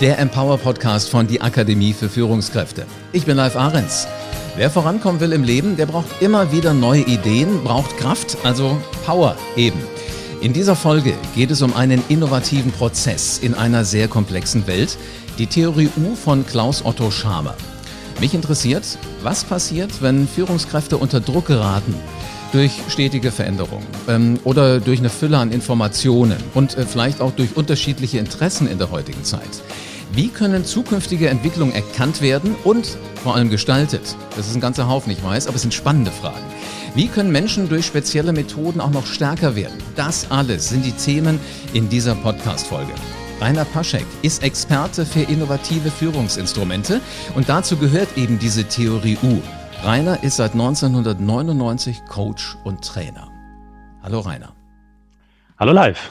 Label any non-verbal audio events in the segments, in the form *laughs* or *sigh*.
der Empower Podcast von die Akademie für Führungskräfte. Ich bin Live Ahrens. Wer vorankommen will im Leben, der braucht immer wieder neue Ideen, braucht Kraft, also Power eben. In dieser Folge geht es um einen innovativen Prozess in einer sehr komplexen Welt, die Theorie U von Klaus Otto Schamer. Mich interessiert, was passiert, wenn Führungskräfte unter Druck geraten durch stetige Veränderungen ähm, oder durch eine Fülle an Informationen und äh, vielleicht auch durch unterschiedliche Interessen in der heutigen Zeit. Wie können zukünftige Entwicklungen erkannt werden und vor allem gestaltet? Das ist ein ganzer Haufen, ich weiß, aber es sind spannende Fragen. Wie können Menschen durch spezielle Methoden auch noch stärker werden? Das alles sind die Themen in dieser Podcast-Folge. Rainer Paschek ist Experte für innovative Führungsinstrumente und dazu gehört eben diese Theorie U. Rainer ist seit 1999 Coach und Trainer. Hallo Rainer. Hallo live.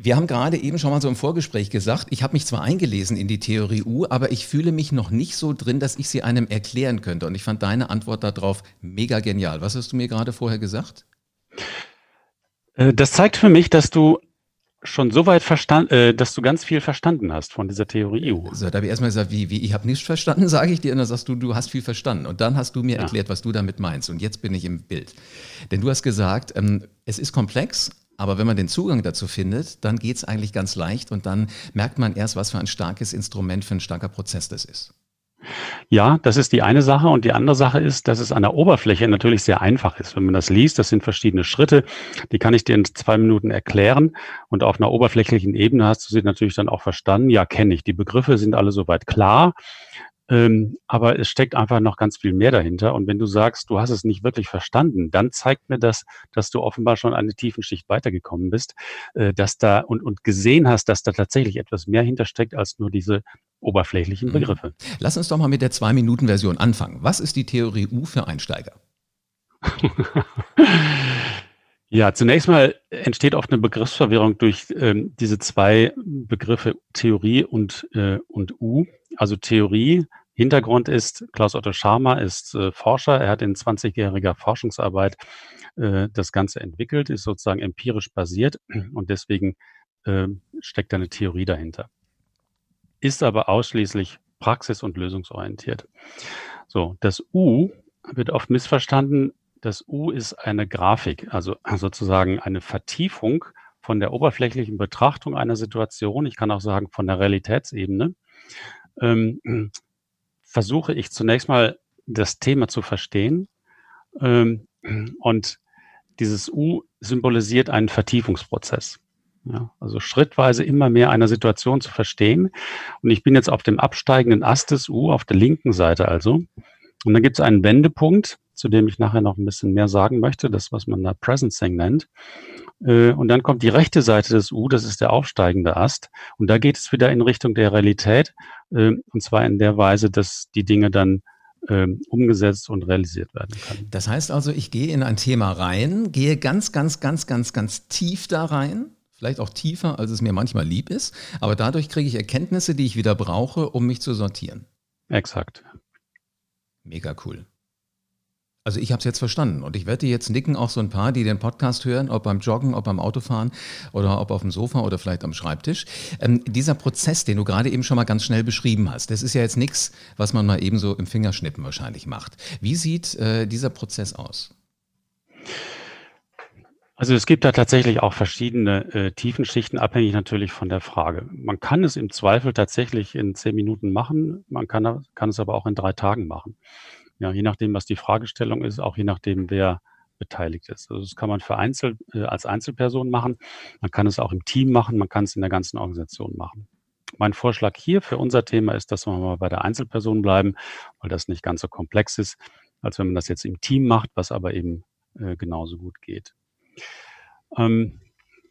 Wir haben gerade eben schon mal so im Vorgespräch gesagt, ich habe mich zwar eingelesen in die Theorie U, aber ich fühle mich noch nicht so drin, dass ich sie einem erklären könnte. Und ich fand deine Antwort darauf mega genial. Was hast du mir gerade vorher gesagt? Äh, das zeigt für mich, dass du schon so weit verstanden, äh, dass du ganz viel verstanden hast von dieser Theorie EU. So, da habe ich erstmal gesagt, wie, wie ich habe nichts verstanden, *laughs* sage ich dir, und dann sagst du, du hast viel verstanden. Und dann hast du mir ja. erklärt, was du damit meinst. Und jetzt bin ich im Bild. Denn du hast gesagt, ähm, es ist komplex, aber wenn man den Zugang dazu findet, dann geht es eigentlich ganz leicht und dann merkt man erst, was für ein starkes Instrument, für ein starker Prozess das ist. Ja, das ist die eine Sache. Und die andere Sache ist, dass es an der Oberfläche natürlich sehr einfach ist. Wenn man das liest, das sind verschiedene Schritte, die kann ich dir in zwei Minuten erklären. Und auf einer oberflächlichen Ebene hast du sie natürlich dann auch verstanden. Ja, kenne ich. Die Begriffe sind alle soweit klar. Ähm, aber es steckt einfach noch ganz viel mehr dahinter. Und wenn du sagst, du hast es nicht wirklich verstanden, dann zeigt mir das, dass du offenbar schon eine tiefen Schicht weitergekommen bist, äh, dass da und, und gesehen hast, dass da tatsächlich etwas mehr hintersteckt als nur diese oberflächlichen mhm. Begriffe. Lass uns doch mal mit der Zwei-Minuten-Version anfangen. Was ist die Theorie U für Einsteiger? *laughs* Ja, zunächst mal entsteht oft eine Begriffsverwirrung durch ähm, diese zwei Begriffe Theorie und, äh, und U. Also Theorie, Hintergrund ist, Klaus Otto Scharmer ist äh, Forscher, er hat in 20-jähriger Forschungsarbeit äh, das Ganze entwickelt, ist sozusagen empirisch basiert. Und deswegen äh, steckt eine Theorie dahinter. Ist aber ausschließlich praxis- und lösungsorientiert. So, das U wird oft missverstanden. Das U ist eine Grafik, also sozusagen eine Vertiefung von der oberflächlichen Betrachtung einer Situation, ich kann auch sagen von der Realitätsebene, ähm, versuche ich zunächst mal das Thema zu verstehen. Ähm, und dieses U symbolisiert einen Vertiefungsprozess. Ja, also schrittweise immer mehr einer Situation zu verstehen. Und ich bin jetzt auf dem absteigenden Ast des U, auf der linken Seite also. Und dann gibt es einen Wendepunkt, zu dem ich nachher noch ein bisschen mehr sagen möchte, das, was man da Presencing nennt. Äh, und dann kommt die rechte Seite des U, das ist der aufsteigende Ast. Und da geht es wieder in Richtung der Realität. Äh, und zwar in der Weise, dass die Dinge dann ähm, umgesetzt und realisiert werden können. Das heißt also, ich gehe in ein Thema rein, gehe ganz, ganz, ganz, ganz, ganz tief da rein, vielleicht auch tiefer, als es mir manchmal lieb ist, aber dadurch kriege ich Erkenntnisse, die ich wieder brauche, um mich zu sortieren. Exakt. Mega cool. Also ich habe es jetzt verstanden und ich werde jetzt nicken auch so ein paar, die den Podcast hören, ob beim Joggen, ob beim Autofahren oder ob auf dem Sofa oder vielleicht am Schreibtisch. Ähm, dieser Prozess, den du gerade eben schon mal ganz schnell beschrieben hast, das ist ja jetzt nichts, was man mal eben so im Fingerschnippen wahrscheinlich macht. Wie sieht äh, dieser Prozess aus? Also es gibt da tatsächlich auch verschiedene äh, Tiefenschichten, abhängig natürlich von der Frage. Man kann es im Zweifel tatsächlich in zehn Minuten machen, man kann, kann es aber auch in drei Tagen machen. Ja, je nachdem, was die Fragestellung ist, auch je nachdem, wer beteiligt ist. Also das kann man für Einzel, äh, als Einzelperson machen. Man kann es auch im Team machen. Man kann es in der ganzen Organisation machen. Mein Vorschlag hier für unser Thema ist, dass wir mal bei der Einzelperson bleiben, weil das nicht ganz so komplex ist, als wenn man das jetzt im Team macht, was aber eben äh, genauso gut geht. Ähm,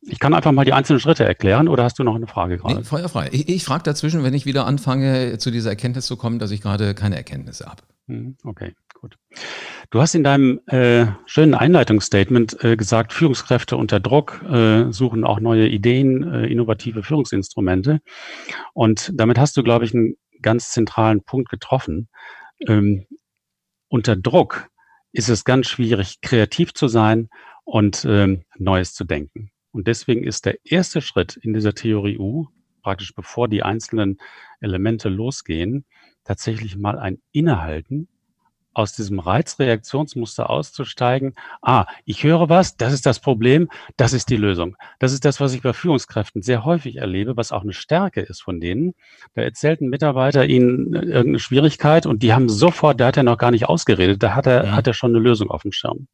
ich kann einfach mal die einzelnen Schritte erklären oder hast du noch eine Frage gerade? Nee, feuerfrei. Ich, ich frage dazwischen, wenn ich wieder anfange, zu dieser Erkenntnis zu kommen, dass ich gerade keine Erkenntnisse habe. Mhm, okay, gut. Du hast in deinem äh, schönen Einleitungsstatement äh, gesagt, Führungskräfte unter Druck äh, suchen auch neue Ideen, äh, innovative Führungsinstrumente. Und damit hast du, glaube ich, einen ganz zentralen Punkt getroffen. Ähm, unter Druck ist es ganz schwierig, kreativ zu sein und ähm, Neues zu denken. Und deswegen ist der erste Schritt in dieser Theorie U praktisch bevor die einzelnen Elemente losgehen, tatsächlich mal ein Innehalten aus diesem Reizreaktionsmuster auszusteigen. Ah, ich höre was, das ist das Problem, das ist die Lösung. Das ist das, was ich bei Führungskräften sehr häufig erlebe, was auch eine Stärke ist von denen. Da erzählt ein Mitarbeiter ihnen irgendeine Schwierigkeit und die haben sofort, da hat er noch gar nicht ausgeredet, da hat er, ja. Hat er schon eine Lösung auf dem Schirm.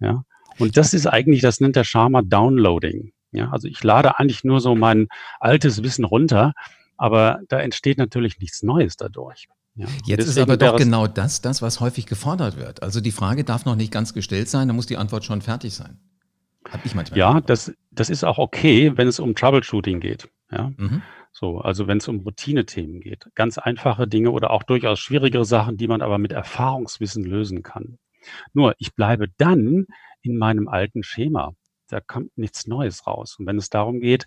Ja. Und das ist eigentlich, das nennt der Sharma Downloading. Ja, also ich lade eigentlich nur so mein altes Wissen runter, aber da entsteht natürlich nichts Neues dadurch. Ja, Jetzt ist aber doch genau das, das, was häufig gefordert wird. Also die Frage darf noch nicht ganz gestellt sein, da muss die Antwort schon fertig sein. Hab ich manchmal ja, das, das ist auch okay, wenn es um Troubleshooting geht. Ja. Mhm. So, also wenn es um Routine-Themen geht. Ganz einfache Dinge oder auch durchaus schwierigere Sachen, die man aber mit Erfahrungswissen lösen kann. Nur, ich bleibe dann in meinem alten Schema. Da kommt nichts Neues raus. Und wenn es darum geht,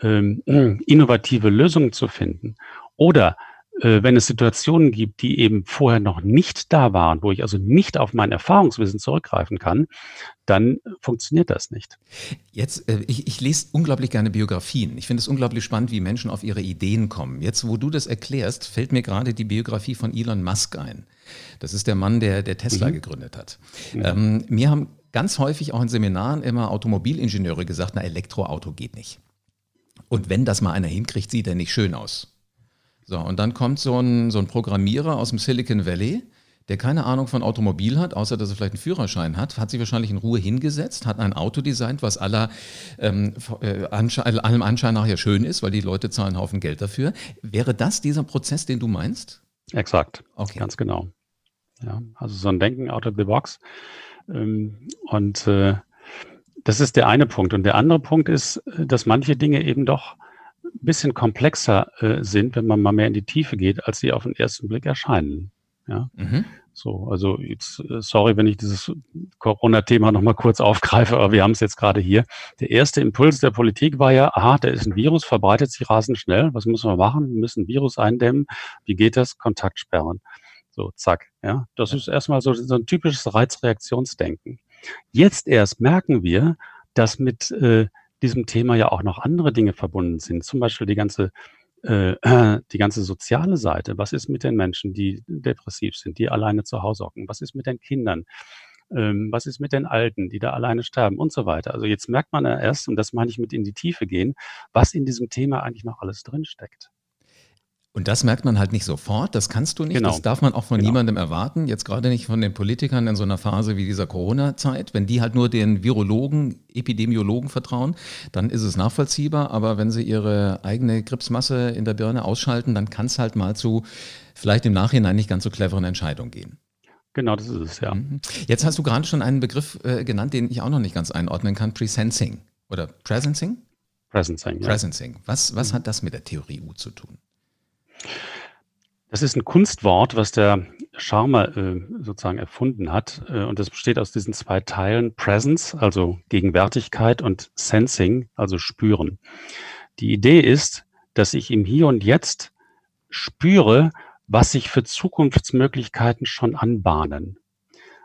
ähm, *clears throat* innovative Lösungen zu finden oder wenn es Situationen gibt, die eben vorher noch nicht da waren, wo ich also nicht auf mein Erfahrungswissen zurückgreifen kann, dann funktioniert das nicht. Jetzt, äh, ich, ich lese unglaublich gerne Biografien. Ich finde es unglaublich spannend, wie Menschen auf ihre Ideen kommen. Jetzt, wo du das erklärst, fällt mir gerade die Biografie von Elon Musk ein. Das ist der Mann, der, der Tesla mhm. gegründet hat. Mhm. Ähm, mir haben ganz häufig auch in Seminaren immer Automobilingenieure gesagt, na, Elektroauto geht nicht. Und wenn das mal einer hinkriegt, sieht er nicht schön aus. So, und dann kommt so ein, so ein Programmierer aus dem Silicon Valley, der keine Ahnung von Automobil hat, außer dass er vielleicht einen Führerschein hat, hat sich wahrscheinlich in Ruhe hingesetzt, hat ein Auto designt, was aller, ähm, äh, Ansche allem Anschein nach ja schön ist, weil die Leute zahlen einen Haufen Geld dafür. Wäre das dieser Prozess, den du meinst? Exakt, okay. ganz genau. Ja, also so ein Denken out of the box. Ähm, und äh, das ist der eine Punkt. Und der andere Punkt ist, dass manche Dinge eben doch bisschen komplexer äh, sind, wenn man mal mehr in die Tiefe geht, als sie auf den ersten Blick erscheinen. Ja. Mhm. So, also jetzt, äh, sorry, wenn ich dieses Corona-Thema nochmal kurz aufgreife, aber wir haben es jetzt gerade hier. Der erste Impuls der Politik war ja, aha, da ist ein Virus, verbreitet sich rasend schnell. Was müssen wir machen? Wir müssen ein Virus eindämmen. Wie geht das? Kontakt sperren. So, zack. Ja, das ist erstmal so, so ein typisches Reizreaktionsdenken. Jetzt erst merken wir, dass mit äh, diesem Thema ja auch noch andere Dinge verbunden sind. Zum Beispiel die ganze äh, *clears throat* die ganze soziale Seite. Was ist mit den Menschen, die depressiv sind, die alleine zu Hause hocken? Was ist mit den Kindern? Ähm, was ist mit den Alten, die da alleine sterben und so weiter? Also jetzt merkt man ja erst, und das meine ich mit in die Tiefe gehen, was in diesem Thema eigentlich noch alles drinsteckt. Und das merkt man halt nicht sofort, das kannst du nicht, genau. das darf man auch von genau. niemandem erwarten, jetzt gerade nicht von den Politikern in so einer Phase wie dieser Corona-Zeit. Wenn die halt nur den Virologen, Epidemiologen vertrauen, dann ist es nachvollziehbar, aber wenn sie ihre eigene Gripsmasse in der Birne ausschalten, dann kann es halt mal zu vielleicht im Nachhinein nicht ganz so cleveren Entscheidungen gehen. Genau, das ist es, ja. Mhm. Jetzt hast du gerade schon einen Begriff äh, genannt, den ich auch noch nicht ganz einordnen kann, Presensing oder Presencing? Presencing, ja. Presencing. Was, was mhm. hat das mit der Theorie U zu tun? Das ist ein Kunstwort, was der Charmer äh, sozusagen erfunden hat. Äh, und das besteht aus diesen zwei Teilen Presence, also Gegenwärtigkeit, und Sensing, also Spüren. Die Idee ist, dass ich im Hier und Jetzt spüre, was sich für Zukunftsmöglichkeiten schon anbahnen.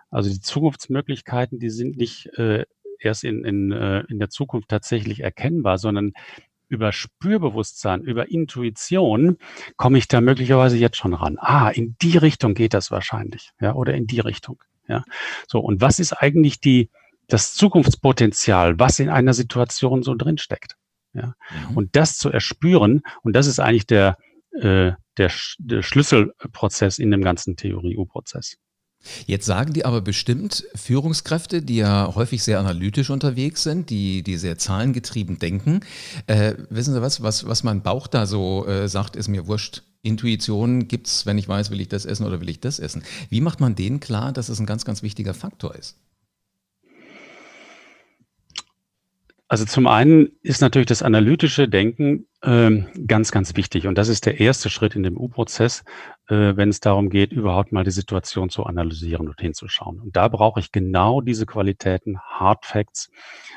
Also die Zukunftsmöglichkeiten, die sind nicht äh, erst in, in, äh, in der Zukunft tatsächlich erkennbar, sondern über Spürbewusstsein, über Intuition komme ich da möglicherweise jetzt schon ran. Ah, in die Richtung geht das wahrscheinlich, ja, oder in die Richtung, ja. So. Und was ist eigentlich die, das Zukunftspotenzial, was in einer Situation so drinsteckt? Ja. Mhm. Und das zu erspüren, und das ist eigentlich der, äh, der, der Schlüsselprozess in dem ganzen Theorie-U-Prozess. Jetzt sagen die aber bestimmt Führungskräfte, die ja häufig sehr analytisch unterwegs sind, die, die sehr zahlengetrieben denken. Äh, wissen Sie was, was, was mein Bauch da so äh, sagt, ist mir wurscht. Intuition gibt es, wenn ich weiß, will ich das essen oder will ich das essen. Wie macht man denen klar, dass es ein ganz, ganz wichtiger Faktor ist? Also zum einen ist natürlich das analytische Denken ähm, ganz, ganz wichtig. Und das ist der erste Schritt in dem U-Prozess, wenn es darum geht, überhaupt mal die Situation zu analysieren und hinzuschauen. Und da brauche ich genau diese Qualitäten, Hard Facts.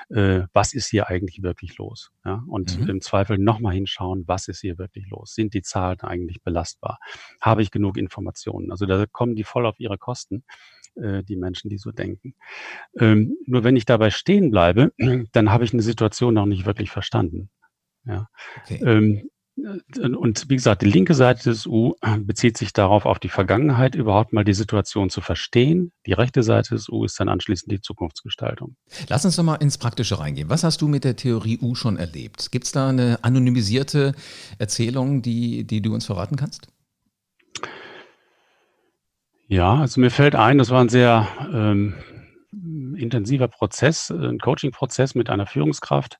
Äh, was ist hier eigentlich wirklich los? Ja? Und mhm. im Zweifel nochmal hinschauen, was ist hier wirklich los? Sind die Zahlen eigentlich belastbar? Habe ich genug Informationen? Also da kommen die voll auf ihre Kosten äh, die Menschen, die so denken. Ähm, nur wenn ich dabei stehen bleibe, *clears throat* dann habe ich eine Situation noch nicht wirklich verstanden. Ja. Okay. Ähm, und wie gesagt, die linke Seite des U bezieht sich darauf, auf die Vergangenheit überhaupt mal die Situation zu verstehen. Die rechte Seite des U ist dann anschließend die Zukunftsgestaltung. Lass uns doch mal ins Praktische reingehen. Was hast du mit der Theorie U schon erlebt? Gibt es da eine anonymisierte Erzählung, die, die du uns verraten kannst? Ja, also mir fällt ein, das war ein sehr ähm, intensiver Prozess, ein Coaching-Prozess mit einer Führungskraft.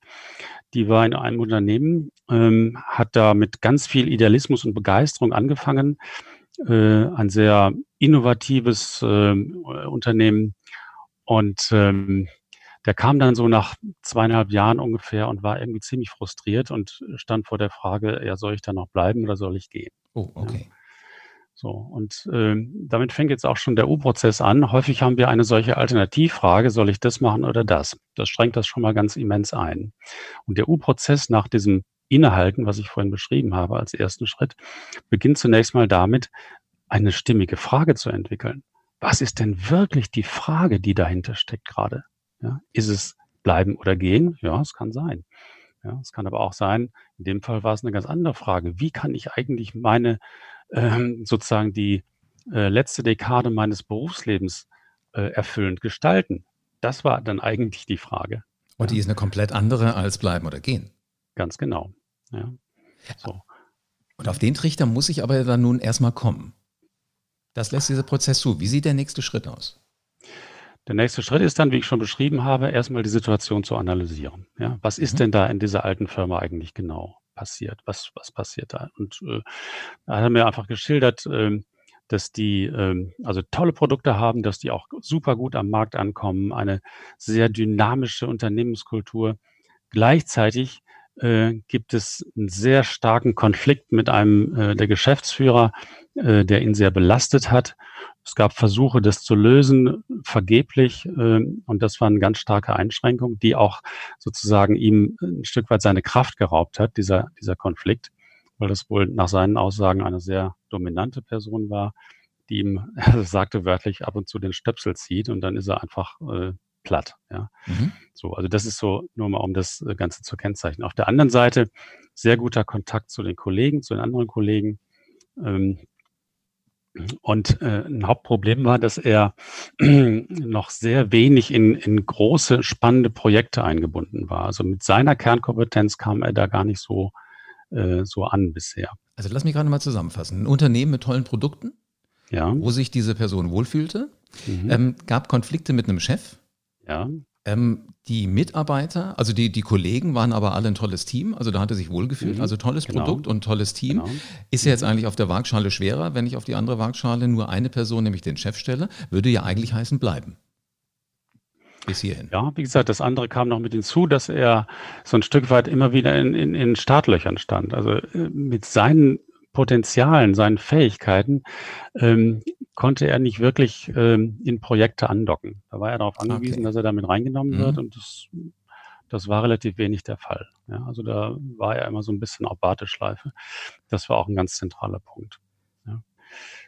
Die war in einem Unternehmen, ähm, hat da mit ganz viel Idealismus und Begeisterung angefangen. Äh, ein sehr innovatives äh, Unternehmen. Und ähm, der kam dann so nach zweieinhalb Jahren ungefähr und war irgendwie ziemlich frustriert und stand vor der Frage, ja, soll ich da noch bleiben oder soll ich gehen? Oh, okay. Ja. So, und äh, damit fängt jetzt auch schon der U-Prozess an. Häufig haben wir eine solche Alternativfrage, soll ich das machen oder das? Das schränkt das schon mal ganz immens ein. Und der U-Prozess nach diesem Innehalten, was ich vorhin beschrieben habe als ersten Schritt, beginnt zunächst mal damit, eine stimmige Frage zu entwickeln. Was ist denn wirklich die Frage, die dahinter steckt gerade? Ja, ist es bleiben oder gehen? Ja, es kann sein. Ja, es kann aber auch sein, in dem Fall war es eine ganz andere Frage. Wie kann ich eigentlich meine ähm, sozusagen die äh, letzte Dekade meines Berufslebens äh, erfüllend gestalten? Das war dann eigentlich die Frage. Und die ist eine komplett andere als bleiben oder gehen. Ganz genau. Ja. So. Und auf den Trichter muss ich aber dann nun erstmal kommen. Das lässt dieser Prozess zu. Wie sieht der nächste Schritt aus? Der nächste Schritt ist dann, wie ich schon beschrieben habe, erstmal die Situation zu analysieren. Ja, was ist mhm. denn da in dieser alten Firma eigentlich genau? passiert? Was, was passiert da? Und äh, da hat er mir einfach geschildert, äh, dass die äh, also tolle Produkte haben, dass die auch super gut am Markt ankommen, eine sehr dynamische Unternehmenskultur. Gleichzeitig äh, gibt es einen sehr starken Konflikt mit einem äh, der Geschäftsführer, äh, der ihn sehr belastet hat. Es gab Versuche, das zu lösen, vergeblich. Äh, und das war eine ganz starke Einschränkung, die auch sozusagen ihm ein Stück weit seine Kraft geraubt hat, dieser, dieser Konflikt, weil das wohl nach seinen Aussagen eine sehr dominante Person war, die ihm, er *laughs* sagte wörtlich, ab und zu den Stöpsel zieht und dann ist er einfach äh, platt. Ja. Mhm. So, also das ist so nur mal, um das äh, Ganze zu kennzeichnen. Auf der anderen Seite sehr guter Kontakt zu den Kollegen, zu den anderen Kollegen. Ähm, und äh, ein Hauptproblem war, dass er *clears throat* noch sehr wenig in, in große, spannende Projekte eingebunden war. Also mit seiner Kernkompetenz kam er da gar nicht so, äh, so an bisher. Also lass mich gerade mal zusammenfassen. Ein Unternehmen mit tollen Produkten, ja. wo sich diese Person wohlfühlte, mhm. ähm, gab Konflikte mit einem Chef. Ja. Ähm, die Mitarbeiter, also die, die Kollegen waren aber alle ein tolles Team, also da hat er sich wohlgefühlt, mhm. also tolles genau. Produkt und tolles Team. Genau. Ist ja jetzt eigentlich auf der Waagschale schwerer, wenn ich auf die andere Waagschale nur eine Person, nämlich den Chef stelle, würde ja eigentlich heißen bleiben. Bis hierhin. Ja, wie gesagt, das andere kam noch mit hinzu, dass er so ein Stück weit immer wieder in, in, in Startlöchern stand. Also äh, mit seinen Potenzialen, seinen Fähigkeiten ähm, konnte er nicht wirklich ähm, in Projekte andocken. Da war er darauf angewiesen, okay. dass er damit reingenommen mhm. wird und das, das war relativ wenig der Fall. Ja, also da war er immer so ein bisschen auf Warteschleife. Das war auch ein ganz zentraler Punkt. Ja.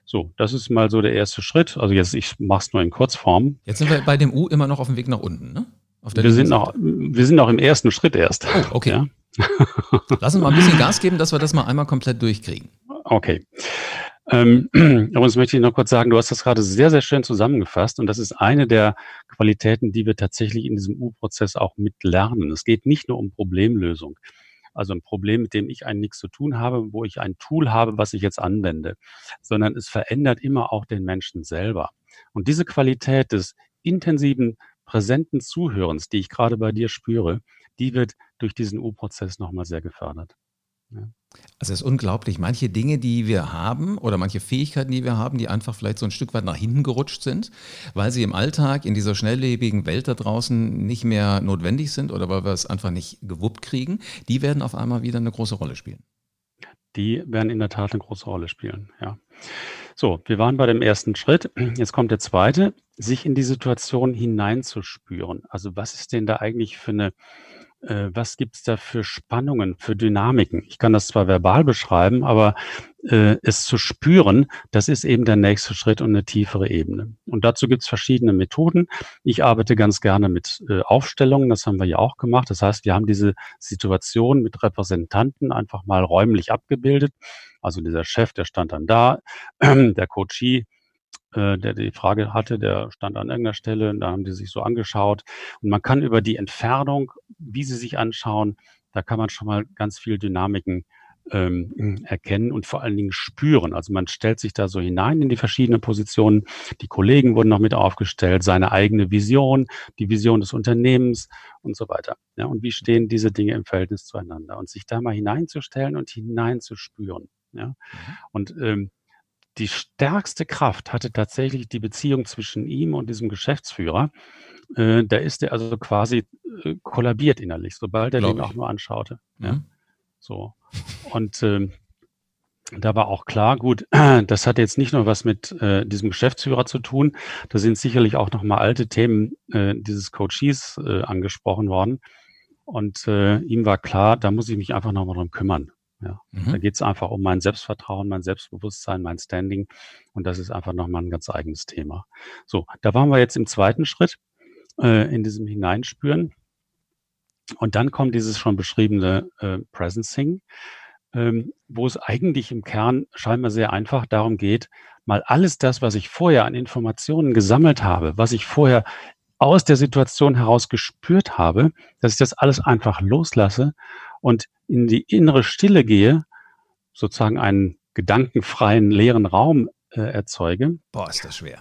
So, das ist mal so der erste Schritt. Also jetzt, ich mache es nur in Kurzform. Jetzt sind wir bei dem U immer noch auf dem Weg nach unten, ne? wir, sind noch, wir sind noch im ersten Schritt erst. Oh, okay. Ja? Lass uns mal ein bisschen Gas geben, dass wir das mal einmal komplett durchkriegen. Okay. Ähm, *clears throat* übrigens möchte ich noch kurz sagen, du hast das gerade sehr, sehr schön zusammengefasst und das ist eine der Qualitäten, die wir tatsächlich in diesem U-Prozess auch mitlernen. Es geht nicht nur um Problemlösung, also ein Problem, mit dem ich eigentlich nichts zu tun habe, wo ich ein Tool habe, was ich jetzt anwende, sondern es verändert immer auch den Menschen selber. Und diese Qualität des intensiven, präsenten Zuhörens, die ich gerade bei dir spüre, die wird durch diesen U-Prozess nochmal sehr gefördert. Ja. Also es ist unglaublich. Manche Dinge, die wir haben oder manche Fähigkeiten, die wir haben, die einfach vielleicht so ein Stück weit nach hinten gerutscht sind, weil sie im Alltag in dieser schnelllebigen Welt da draußen nicht mehr notwendig sind oder weil wir es einfach nicht gewuppt kriegen, die werden auf einmal wieder eine große Rolle spielen. Die werden in der Tat eine große Rolle spielen, ja. So, wir waren bei dem ersten Schritt. Jetzt kommt der zweite, sich in die Situation hineinzuspüren. Also was ist denn da eigentlich für eine äh, was gibt's da für Spannungen, für Dynamiken? Ich kann das zwar verbal beschreiben, aber äh, es zu spüren, das ist eben der nächste Schritt und eine tiefere Ebene. Und dazu gibt es verschiedene Methoden. Ich arbeite ganz gerne mit äh, Aufstellungen, das haben wir ja auch gemacht. Das heißt, wir haben diese Situation mit Repräsentanten einfach mal räumlich abgebildet. Also dieser Chef, der stand dann da, *clears throat* der Coachie, äh, der die Frage hatte, der stand an irgendeiner Stelle, da haben die sich so angeschaut. Und man kann über die Entfernung, wie sie sich anschauen, da kann man schon mal ganz viel Dynamiken ähm, erkennen und vor allen Dingen spüren. Also man stellt sich da so hinein in die verschiedenen Positionen. Die Kollegen wurden noch mit aufgestellt, seine eigene Vision, die Vision des Unternehmens und so weiter. Ja, und wie stehen diese Dinge im Verhältnis zueinander? Und sich da mal hineinzustellen und hineinzuspüren. Ja? Mhm. Und ähm, die stärkste Kraft hatte tatsächlich die Beziehung zwischen ihm und diesem Geschäftsführer. Äh, da ist er also quasi äh, kollabiert innerlich, sobald er Glaub den ich. auch nur anschaute. Mhm. Ja. So. Und ähm, da war auch klar, gut, *clears throat* das hat jetzt nicht nur was mit äh, diesem Geschäftsführer zu tun, da sind sicherlich auch nochmal alte Themen äh, dieses Coaches äh, angesprochen worden. Und äh, ihm war klar, da muss ich mich einfach nochmal drum kümmern. Ja. Mhm. Da geht es einfach um mein Selbstvertrauen, mein Selbstbewusstsein, mein Standing. Und das ist einfach nochmal ein ganz eigenes Thema. So, da waren wir jetzt im zweiten Schritt äh, in diesem Hineinspüren. Und dann kommt dieses schon beschriebene äh, Presencing, ähm, wo es eigentlich im Kern scheinbar sehr einfach darum geht, mal alles das, was ich vorher an Informationen gesammelt habe, was ich vorher aus der Situation heraus gespürt habe, dass ich das alles einfach loslasse und in die innere Stille gehe, sozusagen einen gedankenfreien, leeren Raum äh, erzeuge. Boah, ist das schwer.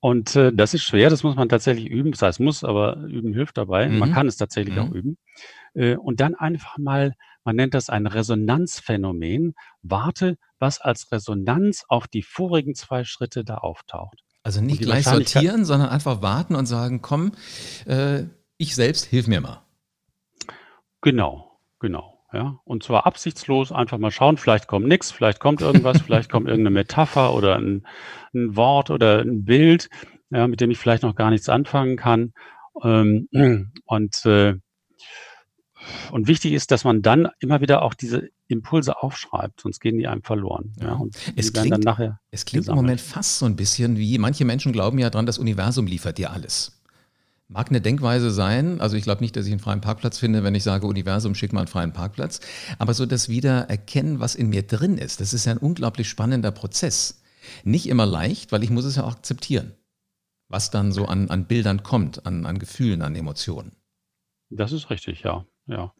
Und äh, das ist schwer, das muss man tatsächlich üben. Das heißt, muss, aber üben hilft dabei. Mhm. Man kann es tatsächlich mhm. auch üben. Äh, und dann einfach mal, man nennt das ein Resonanzphänomen. Warte, was als Resonanz auf die vorigen zwei Schritte da auftaucht. Also nicht gleich sortieren, sondern einfach warten und sagen, komm, äh, ich selbst hilf mir mal. Genau, genau. Ja, und zwar absichtslos einfach mal schauen, vielleicht kommt nichts, vielleicht kommt irgendwas, *laughs* vielleicht kommt irgendeine Metapher oder ein, ein Wort oder ein Bild, ja, mit dem ich vielleicht noch gar nichts anfangen kann. Ähm, *clears throat* und, äh, und wichtig ist, dass man dann immer wieder auch diese Impulse aufschreibt, sonst gehen die einem verloren. Ja, und es klingt, dann nachher es klingt im Moment fast so ein bisschen wie, manche Menschen glauben ja dran, das Universum liefert dir alles. Mag eine Denkweise sein, also ich glaube nicht, dass ich einen freien Parkplatz finde, wenn ich sage, Universum, schick mal einen freien Parkplatz, aber so das Wiedererkennen, was in mir drin ist, das ist ja ein unglaublich spannender Prozess. Nicht immer leicht, weil ich muss es ja auch akzeptieren, was dann so an, an Bildern kommt, an, an Gefühlen, an Emotionen. Das ist richtig, ja, ja.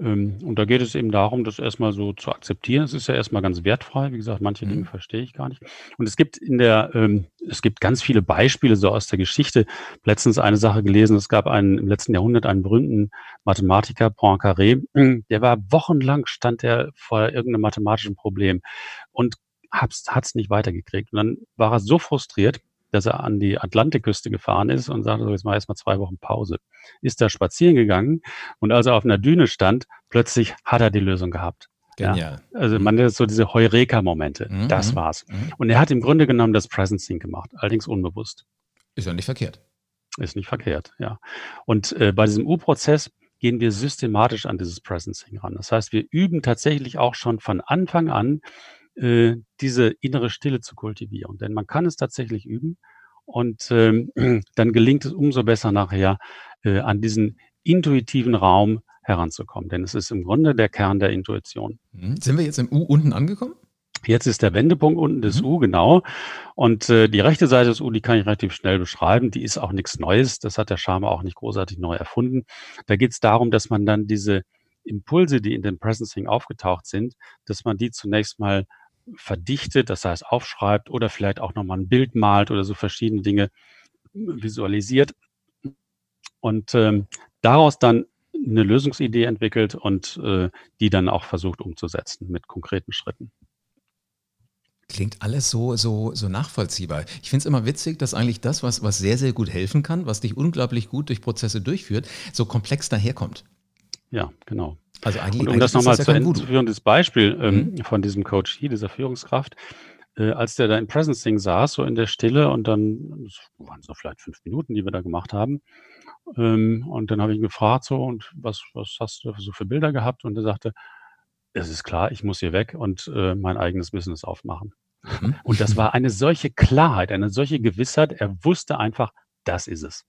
Ähm, und da geht es eben darum, das erstmal so zu akzeptieren. Es ist ja erstmal ganz wertfrei. Wie gesagt, manche mhm. Dinge verstehe ich gar nicht. Und es gibt in der, ähm, es gibt ganz viele Beispiele so aus der Geschichte. Letztens eine Sache gelesen, es gab einen, im letzten Jahrhundert einen berühmten Mathematiker, Poincaré, der war wochenlang, stand er vor irgendeinem mathematischen Problem und hat es nicht weitergekriegt. Und dann war er so frustriert, dass er an die Atlantikküste gefahren ist und sagte, so, jetzt mal erstmal zwei Wochen Pause. Ist da spazieren gegangen und als er auf einer Düne stand, plötzlich hat er die Lösung gehabt. Genial. Ja, also mhm. man nennt so diese Heureka-Momente. Mhm. Das mhm, war's. Mhm. Und er hat im Grunde genommen das Presencing gemacht, allerdings unbewusst. Ist ja nicht verkehrt. Ist nicht verkehrt, ja. Und äh, bei diesem U-Prozess gehen wir systematisch an dieses Presencing ran. Das heißt, wir üben tatsächlich auch schon von Anfang an äh, diese innere Stille zu kultivieren. Denn man kann es tatsächlich üben und ähm, *clears throat* dann gelingt es umso besser nachher äh, an diesen intuitiven Raum heranzukommen. Denn es ist im Grunde der Kern der Intuition. Mhm. Sind wir jetzt im U unten angekommen? Jetzt ist der Wendepunkt unten des mhm. U, genau. Und äh, die rechte Seite des U, die kann ich relativ schnell beschreiben. Die ist auch nichts Neues. Das hat der Schama auch nicht großartig neu erfunden. Da geht es darum, dass man dann diese Impulse, die in dem Presencing aufgetaucht sind, dass man die zunächst mal verdichtet, das heißt aufschreibt oder vielleicht auch nochmal ein Bild malt oder so verschiedene Dinge visualisiert und ähm, daraus dann eine Lösungsidee entwickelt und äh, die dann auch versucht umzusetzen mit konkreten Schritten. Klingt alles so, so, so nachvollziehbar. Ich finde es immer witzig, dass eigentlich das, was, was sehr, sehr gut helfen kann, was dich unglaublich gut durch Prozesse durchführt, so komplex daherkommt. Ja, genau. Also eigentlich, und um das nochmal ja zu Ende zu führen, das Beispiel ähm, mhm. von diesem Coach hier, dieser Führungskraft, äh, als der da im Presencing saß, so in der Stille und dann, das waren so vielleicht fünf Minuten, die wir da gemacht haben, ähm, und dann habe ich ihn gefragt so, und was, was hast du so für Bilder gehabt? Und er sagte, es ist klar, ich muss hier weg und äh, mein eigenes Business aufmachen. Mhm. Und das war eine solche Klarheit, eine solche Gewissheit. Er wusste einfach, das ist es.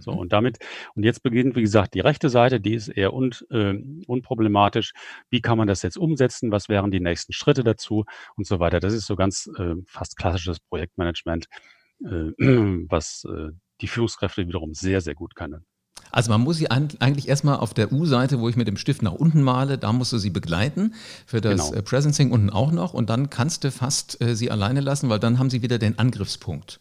So, mhm. und damit, und jetzt beginnt, wie gesagt, die rechte Seite, die ist eher un, äh, unproblematisch. Wie kann man das jetzt umsetzen? Was wären die nächsten Schritte dazu und so weiter? Das ist so ganz äh, fast klassisches Projektmanagement, äh, *clears throat* was äh, die Führungskräfte wiederum sehr, sehr gut können. Also man muss sie eigentlich erstmal auf der U-Seite, wo ich mit dem Stift nach unten male, da musst du sie begleiten, für das genau. Äh, Presencing unten auch noch und dann kannst du fast äh, sie alleine lassen, weil dann haben sie wieder den Angriffspunkt,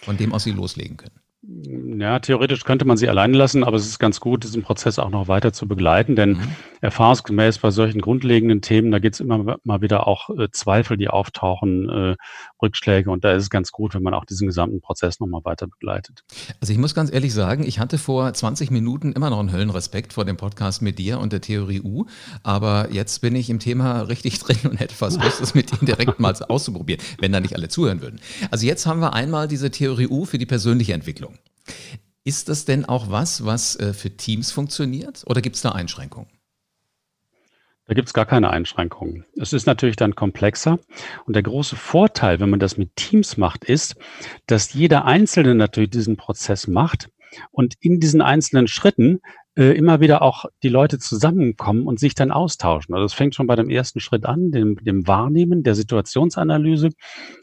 von dem aus sie loslegen können. Ja, theoretisch könnte man sie alleine lassen, aber es ist ganz gut, diesen Prozess auch noch weiter zu begleiten, denn mhm. erfahrungsgemäß bei solchen grundlegenden Themen, da gibt es immer mal wieder auch äh, Zweifel, die auftauchen, äh, Rückschläge und da ist es ganz gut, wenn man auch diesen gesamten Prozess nochmal weiter begleitet. Also ich muss ganz ehrlich sagen, ich hatte vor 20 Minuten immer noch einen Höllenrespekt vor dem Podcast mit dir und der Theorie U, aber jetzt bin ich im Thema richtig *laughs* drin und hätte fast Lust, das mit Ihnen direkt mal auszuprobieren, wenn da nicht alle zuhören würden. Also jetzt haben wir einmal diese Theorie U für die persönliche Entwicklung. Ist das denn auch was, was äh, für Teams funktioniert oder gibt es da Einschränkungen? Da gibt es gar keine Einschränkungen. Es ist natürlich dann komplexer. Und der große Vorteil, wenn man das mit Teams macht, ist, dass jeder Einzelne natürlich diesen Prozess macht und in diesen einzelnen Schritten äh, immer wieder auch die Leute zusammenkommen und sich dann austauschen. Also es fängt schon bei dem ersten Schritt an, dem, dem Wahrnehmen, der Situationsanalyse,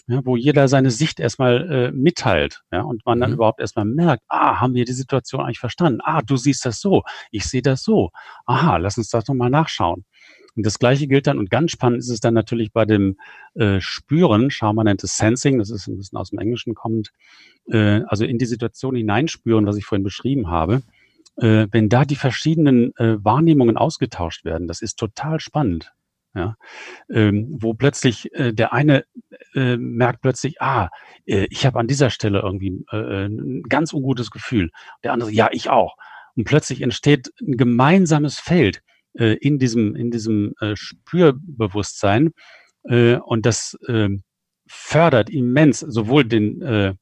ja, wo jeder seine Sicht erstmal äh, mitteilt ja, und man dann mhm. überhaupt erstmal merkt, ah, haben wir die Situation eigentlich verstanden? Ah, du siehst das so, ich sehe das so. Aha, lass uns das nochmal nachschauen. Und das Gleiche gilt dann, und ganz spannend ist es dann natürlich bei dem äh, Spüren, Schaumann nennt es Sensing, das ist ein bisschen aus dem Englischen kommend, äh, also in die Situation hineinspüren, was ich vorhin beschrieben habe äh, wenn da die verschiedenen äh, Wahrnehmungen ausgetauscht werden, das ist total spannend. Ja, ähm, wo plötzlich äh, der eine äh, merkt plötzlich, ah, äh, ich habe an dieser Stelle irgendwie äh, ein ganz ungutes Gefühl. Der andere, ja, ich auch. Und plötzlich entsteht ein gemeinsames Feld äh, in diesem in diesem äh, Spürbewusstsein äh, und das äh, fördert immens sowohl den äh,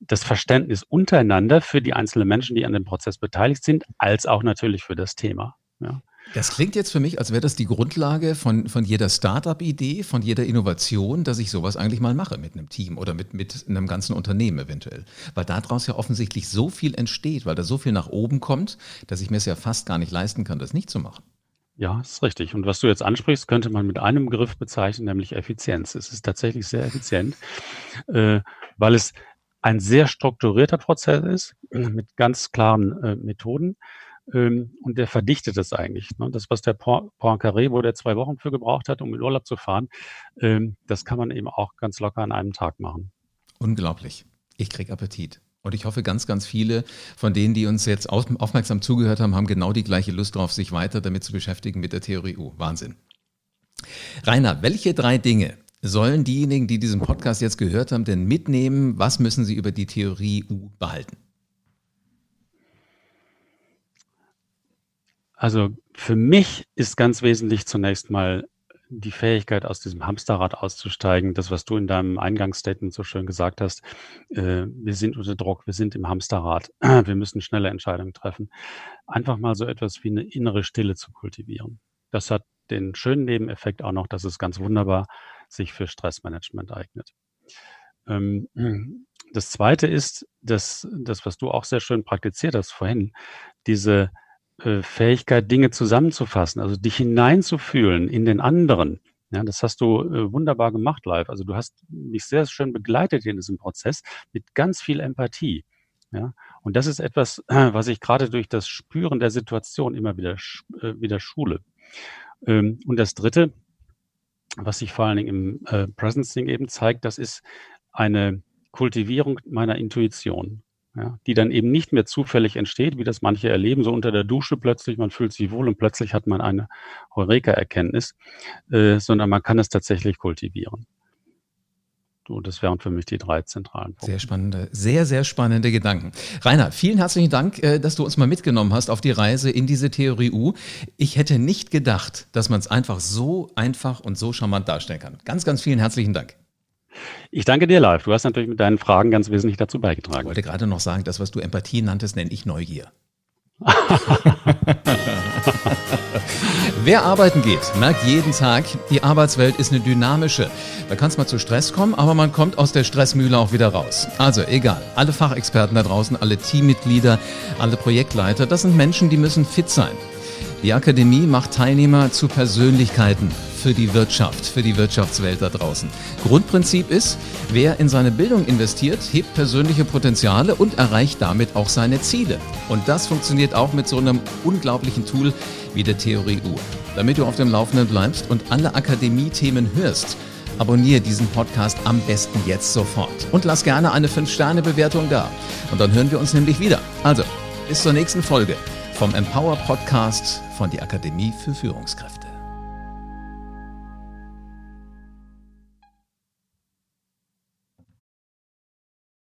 das Verständnis untereinander für die einzelnen Menschen, die an dem Prozess beteiligt sind, als auch natürlich für das Thema. Ja. Das klingt jetzt für mich, als wäre das die Grundlage von, von jeder Startup-Idee, von jeder Innovation, dass ich sowas eigentlich mal mache mit einem Team oder mit, mit einem ganzen Unternehmen eventuell. Weil daraus ja offensichtlich so viel entsteht, weil da so viel nach oben kommt, dass ich mir es ja fast gar nicht leisten kann, das nicht zu machen. Ja, ist richtig. Und was du jetzt ansprichst, könnte man mit einem Begriff bezeichnen, nämlich Effizienz. Es ist tatsächlich sehr effizient, äh, weil es ein sehr strukturierter Prozess ist, mit ganz klaren äh, Methoden. Ähm, und der verdichtet es eigentlich. Ne? Das, was der Poincaré, wo der zwei Wochen für gebraucht hat, um in Urlaub zu fahren, ähm, das kann man eben auch ganz locker an einem Tag machen. Unglaublich. Ich krieg Appetit. Und ich hoffe, ganz, ganz viele von denen, die uns jetzt aufmerksam zugehört haben, haben genau die gleiche Lust darauf, sich weiter damit zu beschäftigen mit der Theorie U. Wahnsinn. Rainer, welche drei Dinge sollen diejenigen, die diesen Podcast jetzt gehört haben, denn mitnehmen? Was müssen sie über die Theorie U behalten? Also für mich ist ganz wesentlich zunächst mal die Fähigkeit, aus diesem Hamsterrad auszusteigen. Das, was du in deinem Eingangsstatement so schön gesagt hast. Äh, wir sind unter Druck, wir sind im Hamsterrad. *clears throat* Wir müssen schnelle Entscheidungen treffen. Einfach mal so etwas wie eine innere Stille zu kultivieren. Das hat den schönen Nebeneffekt auch noch, dass es ganz wunderbar sich für Stressmanagement eignet. Ähm, *clears throat* das zweite ist, dass das, was du auch sehr schön praktiziert hast vorhin, diese äh, Fähigkeit, Dinge zusammenzufassen, also dich hineinzufühlen in den anderen. Ja, das hast du äh, wunderbar gemacht live. Also du hast mich sehr schön begleitet in diesem Prozess mit ganz viel Empathie. Ja, und das ist etwas, *clears throat* was ich gerade durch das Spüren der Situation immer wieder, äh, wieder schule. Ähm, und das dritte, was sich vor allen Dingen im äh, Presencing eben zeigt, das ist eine Kultivierung meiner Intuition, ja, die dann eben nicht mehr zufällig entsteht, wie das manche erleben, so unter der Dusche plötzlich, man fühlt sich wohl und plötzlich hat man eine Heureka-Erkenntnis, äh, sondern man kann es tatsächlich kultivieren. So, das wären für mich die drei zentralen Punkte. Sehr spannende, sehr, sehr spannende Gedanken. Rainer, vielen herzlichen Dank, äh, dass du uns mal mitgenommen hast auf die Reise in diese Theorie U. Ich hätte nicht gedacht, dass man es einfach so einfach und so charmant darstellen kann. Ganz, ganz vielen herzlichen Dank. Ich danke dir, Live. Du hast natürlich mit deinen Fragen ganz wesentlich dazu beigetragen. Ich wollte gerade noch sagen, das, was du Empathie nanntest, nenne ich Neugier. Wer arbeiten geht, merkt jeden Tag, die Arbeitswelt ist eine dynamische. Da kann es mal zu Stress kommen, aber man kommt aus der Stressmühle auch wieder raus. Also egal, alle Fachexperten da draußen, alle Teammitglieder, alle Projektleiter, das sind Menschen, die müssen fit sein. Die Akademie macht Teilnehmer zu Persönlichkeiten für die Wirtschaft, für die Wirtschaftswelt da draußen. Grundprinzip ist, wer in seine Bildung investiert, hebt persönliche Potenziale und erreicht damit auch seine Ziele. Und das funktioniert auch mit so einem unglaublichen Tool wie der Theorie U. Damit du auf dem Laufenden bleibst und alle Akademie-Themen hörst, abonniere diesen Podcast am besten jetzt sofort. Und lass gerne eine 5-Sterne-Bewertung da. Und dann hören wir uns nämlich wieder. Also, bis zur nächsten Folge vom Empower Podcast von der Akademie für Führungskräfte.